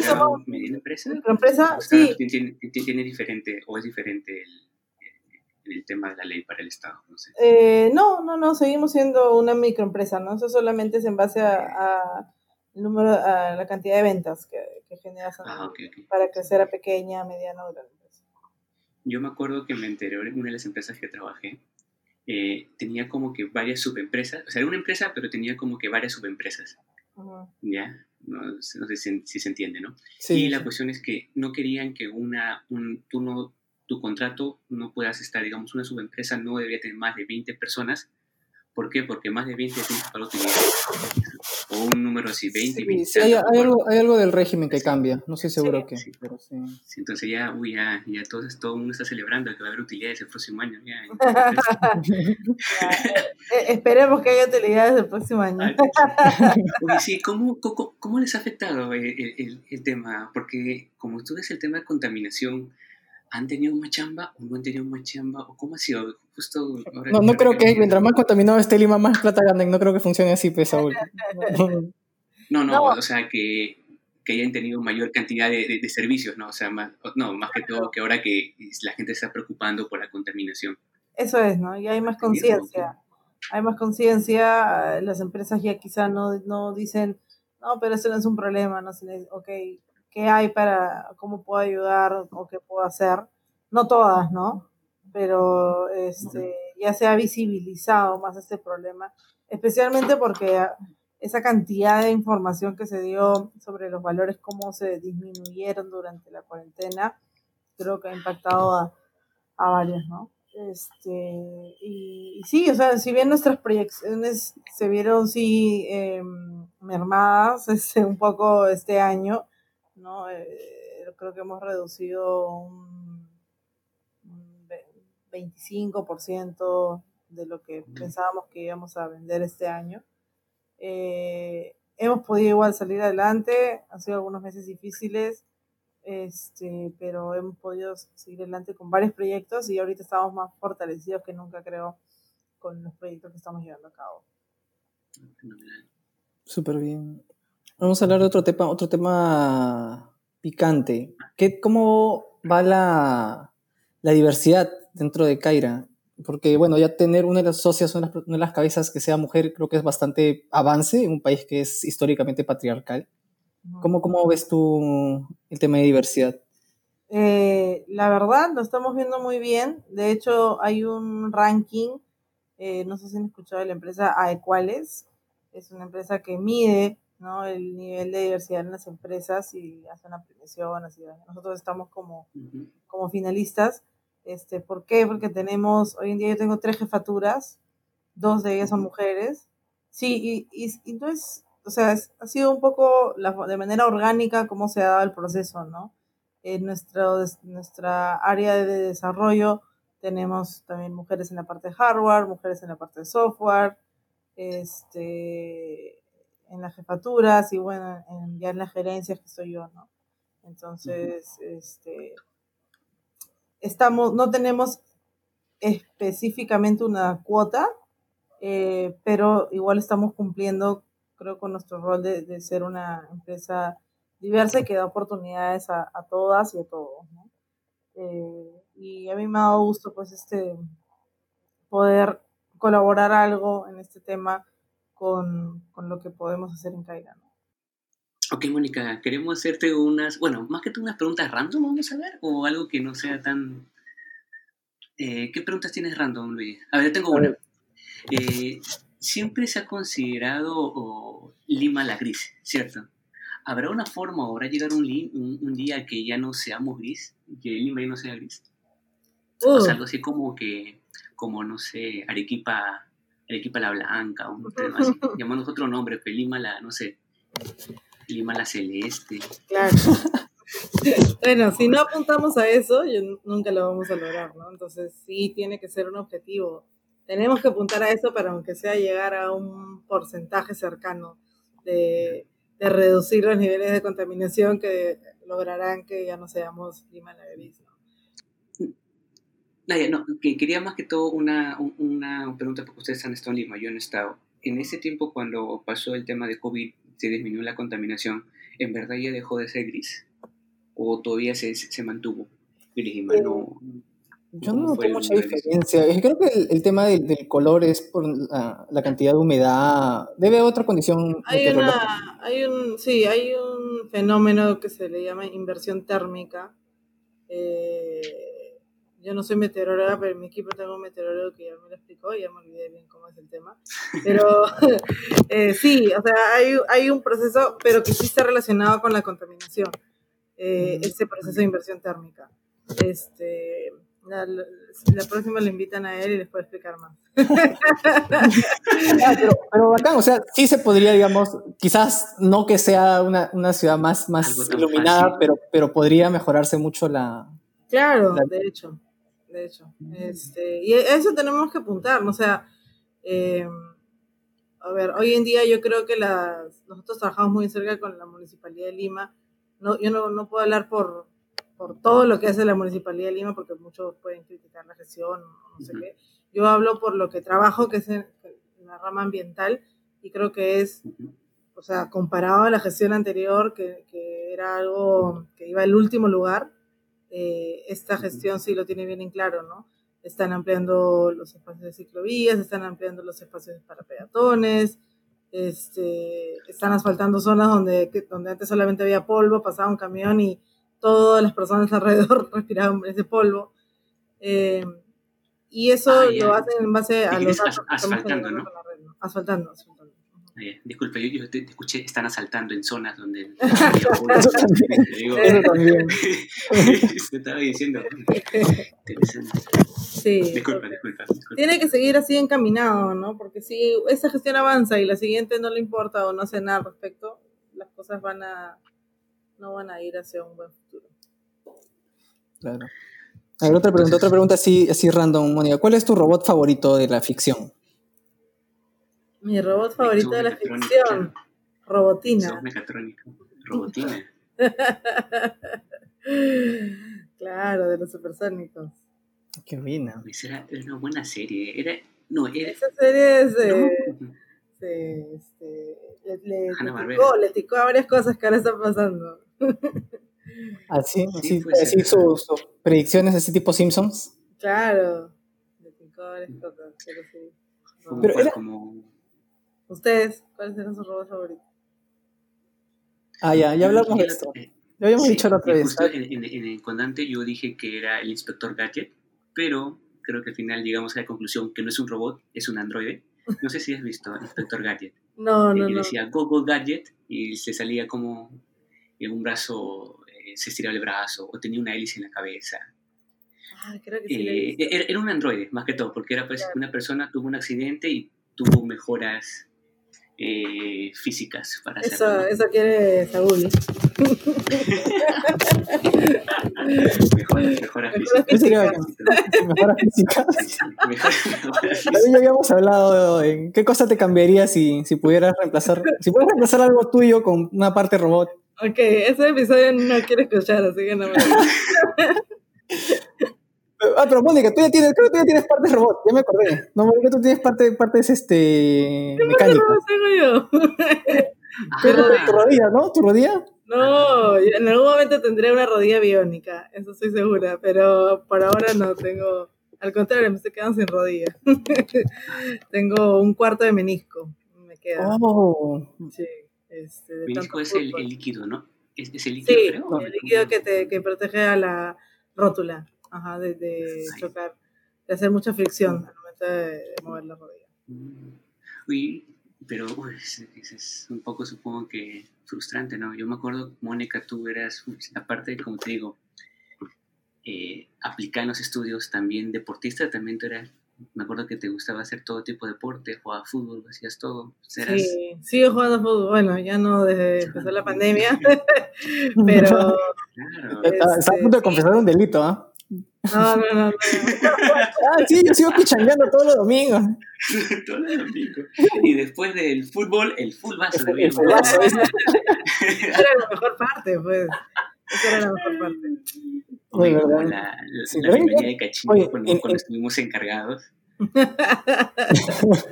mediana empresa. empresa, ¿O está- sí, tiene, tiene- diferente, o es diferente el, el tema de la ley para el Estado? No sé. Eh, no, no, no, seguimos siendo una microempresa, ¿no? Eso solamente es en base a, a el número, a la cantidad de ventas que, que generas Ah, ok, ok. para crecer a pequeña, mediana o grande. Yo me acuerdo que en mi anterior, en una de las empresas que trabajé, eh, tenía como que varias subempresas, o sea, era una empresa, pero tenía como que varias subempresas, Ujú. ¿ya? No, no sé si, si se entiende, ¿no? Sí. y la cuestión es que no querían que una, un, tú no, tu contrato no puedas estar, digamos, una subempresa no debería tener más de 20 personas. ¿Por qué? Porque más de 20 tienes para utilidad. O un número así, 20, Sí, 20. sí, hay, hay algo, hay algo del régimen que cambia. No estoy seguro Sí. qué, Sí. pero sí. Sí, entonces ya, uy, ya, ya todo, todo el mundo está celebrando que va a haber utilidades el próximo año. Ya, [LAUGHS] Ya, eh, esperemos que haya utilidades el próximo año. [LAUGHS] Oye, sí, ¿cómo, cómo, cómo les ha afectado el, el, el tema? Porque como tú ves el tema de contaminación, ¿han tenido más chamba o no han tenido más chamba? ¿O cómo ha sido? Justo ahora No, no creo que mientras más contaminado esté Lima, más plata ganen. No creo que funcione así, pues, Saúl. No, no, No. o sea que que hayan tenido mayor cantidad de, de, servicios, ¿no? O sea, más, no, más que todo que ahora que la gente está preocupando por la contaminación. Eso es, ¿no? Y hay más conciencia. Hay más conciencia, las empresas ya quizá no, no dicen, no, pero eso no es un problema, no sé, ok, ¿qué hay para, cómo puedo ayudar o qué puedo hacer? No todas, ¿no? Pero este, ya se ha visibilizado más este problema, especialmente porque esa cantidad de información que se dio sobre los valores, cómo se disminuyeron durante la cuarentena, creo que ha impactado a, a varios, ¿no? Este, y, sí, o sea, si bien nuestras proyecciones se vieron, sí, eh, mermadas [LAUGHS] este, un poco este año, ¿no? Eh, creo que hemos reducido un, un 25% de lo que pensábamos que íbamos a vender este año. Eh, hemos podido igual salir adelante, han sido algunos meses difíciles, este, pero hemos podido seguir adelante con varios proyectos y ahorita estamos más fortalecidos que nunca, creo, con los proyectos que estamos llevando a cabo. Súper bien. Vamos a hablar de otro tema, otro tema picante. ¿Qué, ¿Cómo va la, la diversidad dentro de Kaira? Porque, bueno, ya tener una de las socias, una de las cabezas que sea mujer, creo que es bastante avance en un país que es históricamente patriarcal. ¿Cómo, cómo ves tú el tema de diversidad? Eh, la verdad, lo estamos viendo muy bien. De hecho, hay un ranking, eh, no sé si han escuchado de la empresa Aequales. Es una empresa que mide ¿no? el nivel de diversidad en las empresas y hace una premiación. Así, nosotros estamos como, como finalistas. Este, ¿Por qué? Porque tenemos, hoy en día yo tengo tres jefaturas, dos de ellas son mujeres. Sí, y, y, y entonces o sea, ha sido un poco la, de manera orgánica cómo se ha dado el proceso, ¿no? En nuestro, nuestra área de desarrollo tenemos también mujeres en la parte de hardware, mujeres en la parte de software, este, en las jefaturas y bueno, en, ya en las gerencias que soy yo, ¿no? Entonces, este, estamos, no tenemos específicamente una cuota, eh, pero igual estamos cumpliendo creo, con nuestro rol de, de ser una empresa diversa y que da oportunidades a, a todas y a todos. ¿no? Eh, y a mí me ha dado gusto, pues, este, poder colaborar algo en este tema con, con lo que podemos hacer en Caira. ¿no? Ok, Mónica, queremos hacerte unas, bueno, más que tú unas preguntas random, vamos a ver, o algo que no sea tan... Eh, ¿Qué preguntas tienes random, Luis? A ver, yo tengo una. Eh, siempre se ha considerado Lima la gris, ¿cierto? ¿Habrá una forma o habrá llegar un, un, día que ya no seamos gris? Que Lima ya no sea gris. O sea, algo así como que, como no sé, Arequipa, Arequipa la Blanca, un tema así. [LAUGHS] Llamamos otro nombre, pero Lima la, no sé, Lima la Celeste. Claro. [LAUGHS] bueno, si no apuntamos a eso, nunca lo vamos a lograr, ¿no? Entonces sí tiene que ser un objetivo tenemos que apuntar a eso para aunque sea llegar a un porcentaje cercano de, de reducir los niveles de contaminación que lograrán que ya no seamos Lima la gris. Nadia, no, que quería más que todo una, una pregunta porque ustedes han estado en Lima, yo no he estado. En ese tiempo cuando pasó el tema de COVID, se disminuyó la contaminación, ¿en verdad ya dejó de ser gris? ¿O todavía se, se mantuvo gris? Lima? No, yo no noté mucha diferencia. Creo que el, tema del, del, color es por la, la, cantidad de humedad. Debe haber otra condición. Hay, una, hay un, sí, hay un fenómeno que se le llama inversión térmica. Eh, yo no soy meteoróloga, pero en mi equipo tengo un meteorólogo que ya me lo explicó y ya me olvidé bien cómo es el tema. Pero [LAUGHS] [LAUGHS] eh, sí, o sea, hay, hay un proceso, pero que sí está relacionado con la contaminación. Eh, ese proceso de inversión térmica. Este, la, la, próxima le invitan a él y les puede explicar más. [LAUGHS] Ah, pero, pero, bacán, o sea, sí se podría, digamos, quizás no que sea una, una ciudad más, más iluminada, pero, pero podría mejorarse mucho la... Claro, la... de hecho, de hecho. Este, y eso tenemos que apuntar, ¿no? o sea, eh, a ver, hoy en día yo creo que las, nosotros trabajamos muy cerca con la Municipalidad de Lima, no, yo no, no puedo hablar por, por todo lo que hace la Municipalidad de Lima, porque muchos pueden criticar la gestión, no sé qué. Yo hablo por lo que trabajo, que es en, la rama ambiental, y creo que es o sea, comparado a la gestión anterior, que, que era algo que iba al último lugar, eh, esta gestión sí lo tiene bien en claro, ¿no? Están ampliando los espacios de ciclovías, están ampliando los espacios para peatones, este, están asfaltando zonas donde, donde antes solamente había polvo, pasaba un camión y todas las personas [LAUGHS] alrededor respiraban ese polvo. Eh, y eso Ah, lo hacen en base a los datos que estamos asfaltando, ¿no? con la red, ¿no? Asfaltando, asfaltando. Eh, disculpe, yo, yo te, te escuché, están asaltando en zonas donde... [LAUGHS] Eso también. Digo, Eso también. [LAUGHS] te estaba diciendo. Interesante. Sí. Disculpa, disculpa, disculpa. Tiene que seguir así encaminado, ¿no? Porque si esa gestión avanza y la siguiente no le importa o no hace nada al respecto, las cosas van a no van a ir hacia un buen futuro. Claro. A ver, otra pregunta, otra pregunta así, así random, Mónica. ¿Cuál es tu robot favorito de la ficción? Mi robot favorito de la ficción, Robotina. mecatrónico. Robotina. [LAUGHS] claro, de los supersónicos. Qué buena. Esa era, era una buena serie. Era, no, era... Esa serie es, no. se- este, le, le, le ticó, le ticó a varias cosas que ahora están pasando. [LAUGHS] Así, Sí, así, así sus, sus predicciones así tipo Simpsons. Claro, le ticó a varias cosas, pero sí. Como, Pero cual- era- como ¿Ustedes? ¿Cuáles eran sus robots favoritos? Ah, ya, ya hablamos de esto. eh, Ya habíamos sí, dicho la otra vez. justo en, en- en el condante yo dije que era el inspector Gadget, pero creo que al final llegamos a la conclusión que no es un robot, es un androide. No sé si has visto Inspector Gadget. [LAUGHS] No, Eh, no, y no. decía Go Go Gadget y se salía como en un brazo, eh, se estiraba el brazo o tenía una hélice en la cabeza. Ah, creo que sí. Eh, era, era un androide, más que todo, porque era pues, Claro. una persona tuvo un accidente y tuvo mejoras eh, físicas para hacerlo. Eso, ¿no? eso quiere Saúl. Mejoras, mejoras físicas. Mejoras- También físicas. [LAUGHS] ya habíamos hablado en qué cosa te cambiaría si, si pudieras reemplazar, si pudieras reemplazar algo tuyo con una parte robot. Ok, ese episodio no quiero escuchar, así que no me. [LAUGHS] Ah, pero Mónica, tú ya tienes, creo que tú ya tienes partes robot, ya me acordé. No, Mónica, tú tienes parte, partes este, mecánicas. ¿Cómo tengo yo? [LAUGHS] [LAUGHS] Pero tu rodilla, ¿no? ¿Tu rodilla? No, en algún momento tendré una rodilla biónica, eso estoy segura, pero por ahora no tengo. Al contrario, me estoy quedando sin rodilla. [LAUGHS] tengo un cuarto de menisco, me queda. Oh, Sí, este, de menisco es el líquido, ¿no? Es, es el líquido, Sí, creo. el líquido que te que protege a la rótula, ajá, de, de chocar, de hacer mucha fricción al momento de, de mover la rodilla. Mm. Uy, pero uy, es, un poco, supongo que frustrante, ¿no? Yo me acuerdo, Mónica, tú eras, aparte, como te digo, eh, aplicada en los estudios, también deportista, también tú eras, me acuerdo que te gustaba hacer todo tipo de deporte, jugabas fútbol, hacías todo. Eras, Sí, sigo jugando fútbol, bueno, ya no desde que empezó la pandemia, [LAUGHS] [LAUGHS] pero Claro. está, está a punto de confesar un delito, ¿ah? No, no, no, no. Ah, sí, yo sigo pichangueando todos los domingos. [LAUGHS] Todo el domingo. Y después del fútbol, el fútbazo de El. Esa [LAUGHS] era la mejor parte, pues. Esa era la mejor parte. Oye, como verdad. la, la, Sí, la pero- bienvenida de Cachimbo oye, cuando, en- cuando en- estuvimos encargados. [LAUGHS]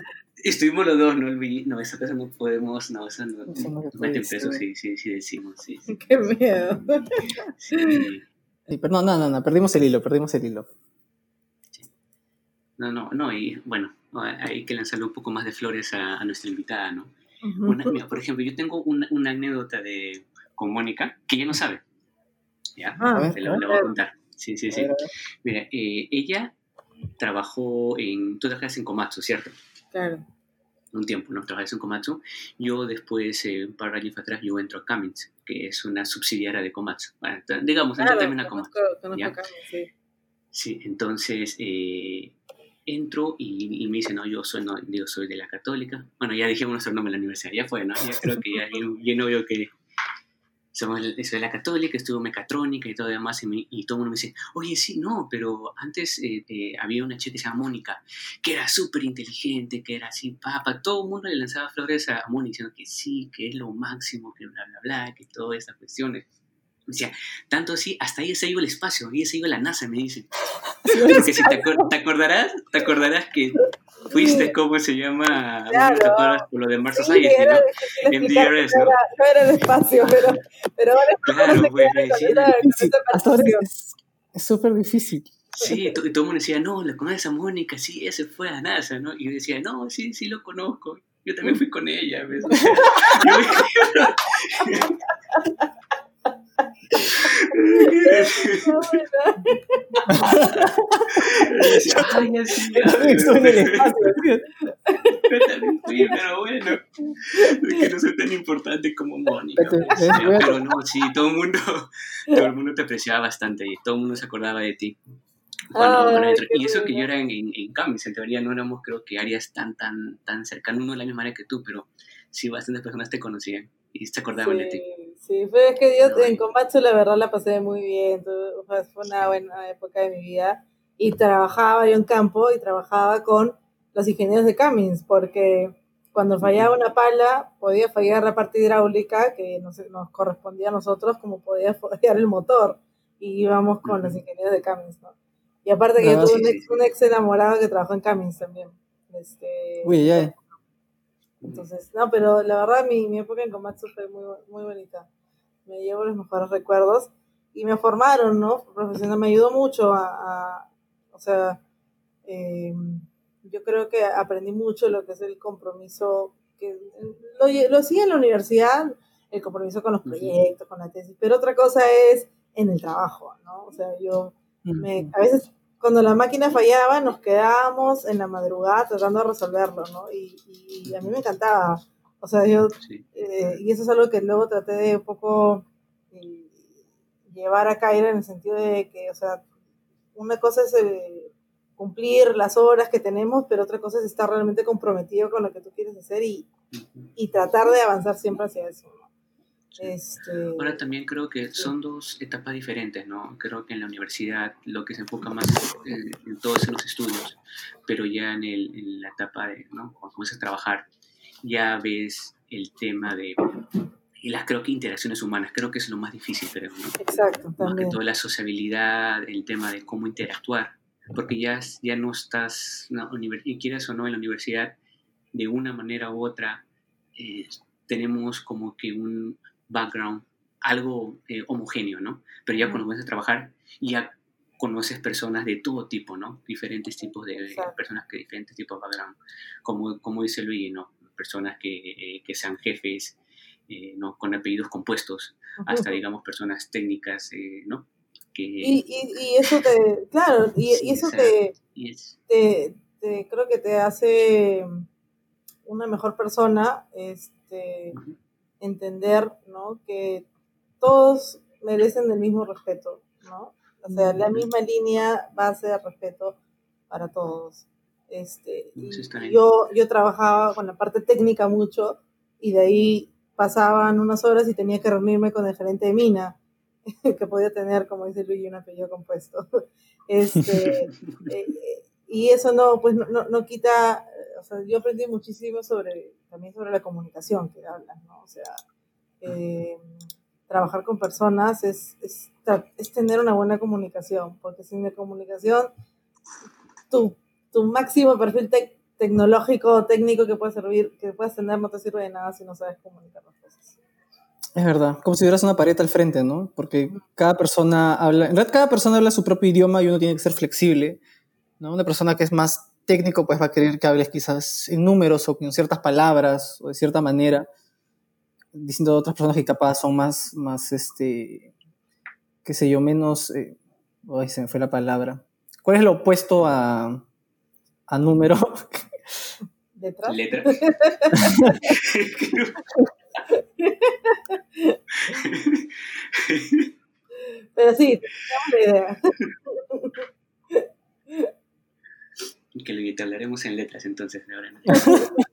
Estuvimos los dos, ¿no? El No, esa cosa no podemos, no, eso no. Eso no meten preso, decir. sí, sí, sí, decimos, sí. sí. Qué miedo. sí. Sí, pero no, no, no, no, perdimos el hilo, perdimos el hilo. No, no, no, y bueno, hay que lanzarle un poco más de flores a, a nuestra invitada, ¿no? Ujú. Una- mira, por ejemplo, yo tengo una, una anécdota de, con Mónica que ella no sabe. ¿Ya? Ah, Te le voy a contar. Sí, sí, sí. Mira, eh, ella trabajó en. Tú trabajas en Komatsu, ¿cierto? Claro. Un tiempo, ¿no? Trabajas en Komatsu. Yo después, eh, un par de años atrás, yo entro a Cummins, que es una subsidiaria de Komatsu. Bueno, t- digamos, entré Claro, también a Carmen, sí. Sí, entonces eh, entro y, y me dicen, no, yo soy, no, digo, soy de la católica. Bueno, ya dijimos nuestro nombre en la universidad, ya fue, ¿no? Ya creo que ya bien, bien obvio que somos, soy de la católica, estuvo mecatrónica y todo demás, y, me- y todo el mundo me dice, oye, sí, no, pero antes eh, eh, había una chica que se llama Mónica, que era súper inteligente, que era así, papa, todo el mundo le lanzaba flores a, Mónica diciendo que sí, que es lo máximo, que bla, bla, bla, que todas estas cuestiones. Me decía, tanto así, hasta ella se ha ido al espacio, ella se ha ido a la NASA, me dice. [LAUGHS] Porque si te, acuer- te acordarás, te acordarás que fuiste, ¿cómo se llama? Claro. ¿Te acuerdas por lo de Mars Sí, Society, era no? En DRS, no era, no era el espacio, pero, pero ahora Claro, pues, sí, es súper difícil. Sí, y todo el mundo decía, no, ¿la conoces a Mónica? Sí, ese fue a NASA, ¿no? Y yo decía, no, sí, sí lo conozco. Yo también fui con ella, ¿ves? [LAUGHS] O sea, yo- Yo decía, "Ay, ya sí, ya". Estoy en el espacio. ¿sí? Yo también fui, pero bueno, es que no soy tan importante como Mónica. Pero- pues, pero- ya, pero no, sí, todo el mundo, todo el mundo te apreciaba bastante y todo el mundo se acordaba de ti. Cuando- Ay, entré- qué y eso que yo era en, en, en Camis, en teoría no éramos creo que áreas tan, tan, tan cercanas, no de la misma área que tú, pero sí bastantes personas te conocían y se acordaban de ti. Sí, sí, fue es que yo No, en Comacho la verdad la pasé muy bien, fue una buena época de mi vida y trabajaba yo en campo y trabajaba con los ingenieros de Cummins porque cuando fallaba una pala podía fallar la parte hidráulica que nos, nos correspondía a nosotros como podía [LAUGHS] fallar el motor y íbamos con los ingenieros de Cummins, ¿no? Y aparte que yo Ah, tuve sí, un, sí, ex, un ex enamorado que trabajó en Cummins también. Este, Uy, ya. Entonces, no, pero la verdad mi, mi época en Komatsu fue muy, muy bonita. Me llevo los mejores recuerdos y me formaron, ¿no? Profesional, me ayudó mucho a, a- o sea, eh, yo creo que aprendí mucho lo que es el compromiso, que lo, lo hacía en la universidad, el compromiso con los proyectos, con la tesis, pero otra cosa es en el trabajo, ¿no? O sea, yo me- a veces cuando la máquina fallaba nos quedábamos en la madrugada tratando de resolverlo, ¿no? Y, y a mí me encantaba. O sea, yo, Sí. eh, y eso es algo que luego traté de un poco eh, llevar a Kaira en el sentido de que, o sea, una cosa es eh, cumplir las horas que tenemos, pero otra cosa es estar realmente comprometido con lo que tú quieres hacer y, tratar de avanzar siempre hacia eso, ¿no? Sí. Este, Ahora también creo que son dos etapas diferentes, ¿no? Creo que en la universidad lo que se enfoca más eh, en todos en los estudios, pero ya en, el, en la etapa de, ¿no? Cuando comienzas a trabajar, ya ves el tema de, y las creo que interacciones humanas, creo que es lo más difícil, creo, ¿no? exacto, Más que también. todo la sociabilidad, el tema de cómo interactuar, porque ya, ya no estás, no, y quieras o no, en la universidad, de una manera u otra, eh, tenemos como que un background, algo eh, homogéneo, ¿no? Pero ya cuando comienzas a trabajar, ya conoces personas de todo tipo, ¿no? Diferentes tipos de personas que diferentes tipos de background. Como, como dice Luis, ¿no? Personas que, eh, que sean jefes, eh, ¿no? Con apellidos compuestos, hasta, digamos, personas técnicas, ¿no? Que, Y, y, y eso te, claro, y, Sí, y eso te, te, te- creo que te hace una mejor persona, este, entender, ¿no? Que todos merecen el mismo respeto, ¿no? O sea, la misma línea base de respeto para todos. Este, y yo, yo trabajaba con la parte técnica mucho y de ahí pasaban unas horas y tenía que reunirme con el gerente de mina, [LAUGHS] que podía tener, como dice Luigi, un apellido compuesto. [LAUGHS] Este, [LAUGHS] eh, y eso no, pues no, no, no quita, o sea, yo aprendí muchísimo sobre, también sobre la comunicación que hablas, ¿no? O sea, eh, trabajar con personas es, es, es tener una buena comunicación, porque sin la comunicación, tu, tu máximo perfil tec- tecnológico o técnico que puedes servir, que puedes tener no te sirve de nada si no sabes comunicar las cosas. Es verdad, como si tuvieras una pared al frente, ¿no? Porque cada persona habla, en realidad cada persona habla su propio idioma y uno tiene que ser flexible, ¿no? Una persona que es más técnico pues va a querer que hables quizás en números o con ciertas palabras o de cierta manera, diciendo a otras personas que capaz son más, más este, qué sé yo, menos, eh, ay, se me fue la palabra. ¿Cuál es lo opuesto a, a número? [LAUGHS] Detrás. Letra. Pero sí, tenemos la idea. [LAUGHS] que lo hablaremos en letras entonces. [LAUGHS]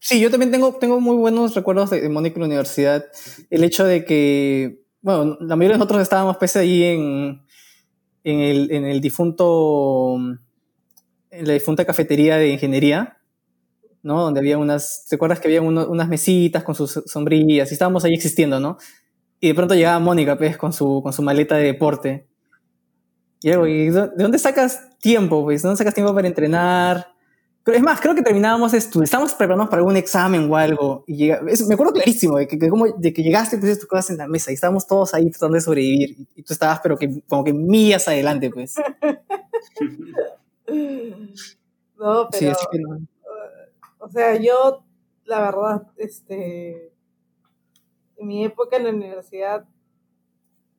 Sí, yo también tengo, tengo muy buenos recuerdos de, Mónica en la universidad. El hecho de que, bueno, la mayoría de nosotros estábamos pese ahí en, en, el, difunto, en la difunta cafetería de ingeniería, ¿no? Donde había unas, ¿te acuerdas que había unas mesitas con sus sombrillas y estábamos ahí existiendo, ¿no? Y de pronto llegaba Mónica, pues, con su, con su maleta de deporte. Diego, ¿y de dónde sacas tiempo? Pues? ¿De dónde sacas tiempo para entrenar? Es más, creo que terminábamos esto, estábamos preparándonos para algún examen o algo. Y llega, me acuerdo clarísimo de que, como, de que llegaste y pusiste tus cosas en la mesa y estábamos todos ahí tratando de sobrevivir. Y, tú estabas, pero que como que millas adelante, pues. [LAUGHS] no, pero. Sí, que no. O sea, yo, la verdad, este. En mi época en la universidad,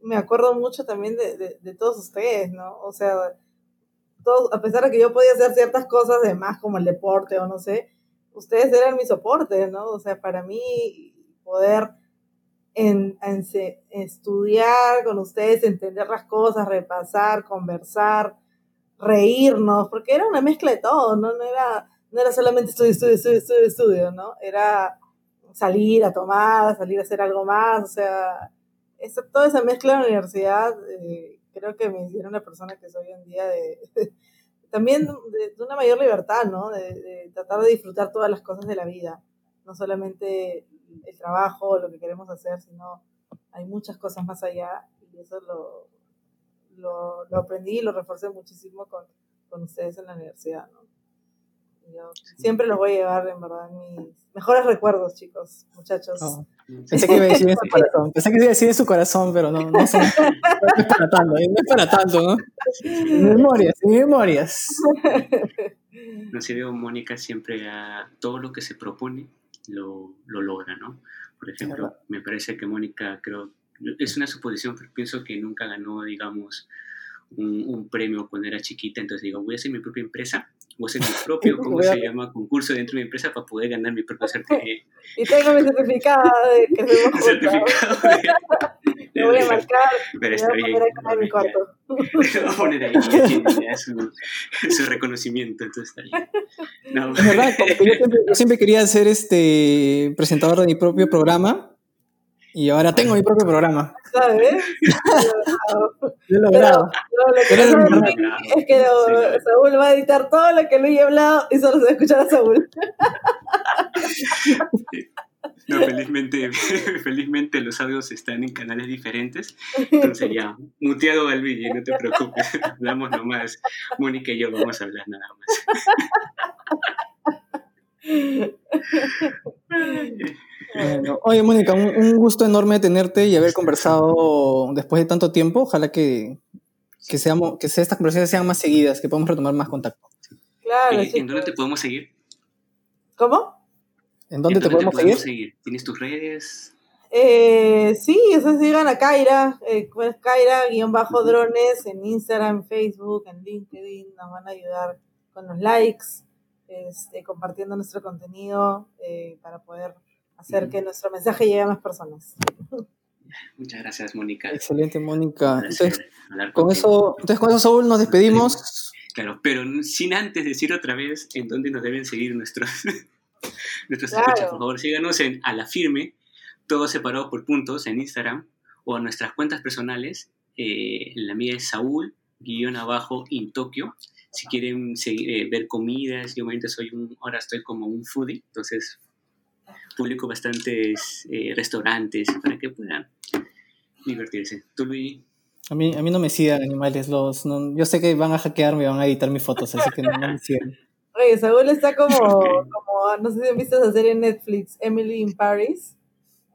me acuerdo mucho también de, de, de todos ustedes, ¿no? O sea a pesar de que yo podía hacer ciertas cosas de más como el deporte o no sé, ustedes eran mi soporte, ¿no? O sea, para mí poder en, estudiar con ustedes, entender las cosas, repasar, conversar, reírnos, porque era una mezcla de todo, ¿no? No era, no era solamente estudio, estudio, estudio, estudio, estudio, ¿no? Era salir a tomar, salir a hacer algo más, o sea, toda esa mezcla en la universidad eh, creo que me hicieron la persona que soy hoy en día de, [LAUGHS] también de, una mayor libertad, ¿no? De, tratar de disfrutar todas las cosas de la vida, no solamente el trabajo, lo que queremos hacer, sino hay muchas cosas más allá y eso lo, lo, lo aprendí y lo reforcé muchísimo con, con ustedes en la universidad, ¿no? Yo siempre los voy a llevar, en verdad, mis mejores recuerdos, chicos, muchachos. Pensé que iba a decir en su [LAUGHS] corazón. Pensé que iba a decir en su corazón, pero no, no, sé, [LAUGHS] no es para tanto, no es para tanto, ¿no? memorias, memorias. No sé, veo Mónica siempre a todo lo que se propone lo, lo logra, ¿no? Por ejemplo, me parece que Mónica, creo, es una suposición, pero pienso que nunca ganó, digamos, un, un premio cuando era chiquita, entonces digo, voy a hacer mi propia empresa voy a hacer mi propio, [LAUGHS] ¿cómo se llama? Concurso dentro de mi empresa para poder ganar mi propio [LAUGHS] certificado. y tengo mi certificado de que [LAUGHS] soy certificado de, voy a marcar. Pero está bien. Voy a poner en mi cuarto. Voy a poner ahí, su, su reconocimiento, entonces está bien. No. Es verdad, yo siempre, yo siempre quería ser este presentador de mi propio programa y ahora tengo mi propio programa. ¿Sabes? [LAUGHS] Lo he logrado. es que Saúl va a editar todo lo que Luis ha hablado y solo se va a escuchar a Saúl. No, felizmente, [LAUGHS] felizmente los audios están en canales diferentes. Entonces ya, muteado al vídeo, no te preocupes. [LAUGHS] Hablamos nomás. Mónica y yo vamos a hablar nada más. Oye, Mónica, un, gusto enorme tenerte y haber conversado después de tanto tiempo. Ojalá que, que, seamos, que estas conversaciones sean más seguidas, que podamos retomar más contacto. Claro. ¿En dónde te podemos seguir? ¿Cómo? ¿En dónde, te, podemos, seguir? ¿Tienes tus redes? Eh, sí, eso sigan a Kaira, eh, pues Kaira-drones en Instagram, Facebook, en LinkedIn, nos van a ayudar con los likes, este, compartiendo nuestro contenido eh, para poder hacer que nuestro mensaje llegue a más personas. Muchas gracias, Mónica. Excelente, Mónica. Entonces, con eso, entonces, con eso, Saúl, nos despedimos. Claro, pero sin antes decir otra vez en dónde nos deben seguir nuestros, [LAUGHS] nuestros escuchas. Por favor, síganos en A la Firme, todo separado por puntos en Instagram o a nuestras cuentas personales. Eh, la mía es Saúl, guion abajo, in Tokio. Si quieren seguir, eh, ver comidas, yo soy un, ahora estoy como un foodie, entonces público bastantes eh, restaurantes para que puedan divertirse. ¿Tú, Luis? A mí, a mí no me sigan animales. Los, yo sé que van a hackearme y van a editar mis fotos, así que no, me sigan. [LAUGHS] Oye, Saúl está como, [LAUGHS] como, no sé si han visto esa serie en Netflix, Emily in Paris.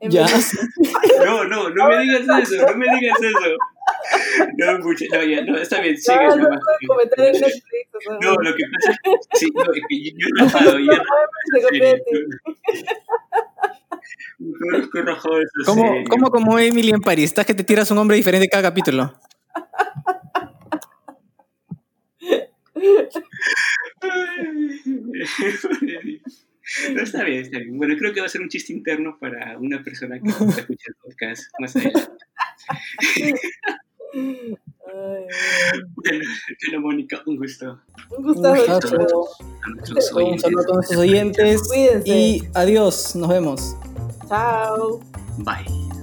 Ya. [LAUGHS] No, no, no me digas eso, no me digas eso. [LAUGHS] No, mucha, no, ya, no, está bien, sigue. No, no, no, no, lo que pasa es que, sí, no, es que yo, [LAUGHS] he rajado, ya. ¿Cómo, ¿Cómo como Emily en París? ¿Estás que te tiras un hombre diferente cada capítulo? No, está bien, está bien. Bueno, creo que va a ser un chiste interno para una persona que escucha el podcast más adelante. [LAUGHS] bueno, Mónica, un gusto. Un gusto. Un, saludo un saludo a todos nuestros oyentes. Y adiós, nos vemos. Chao. Bye.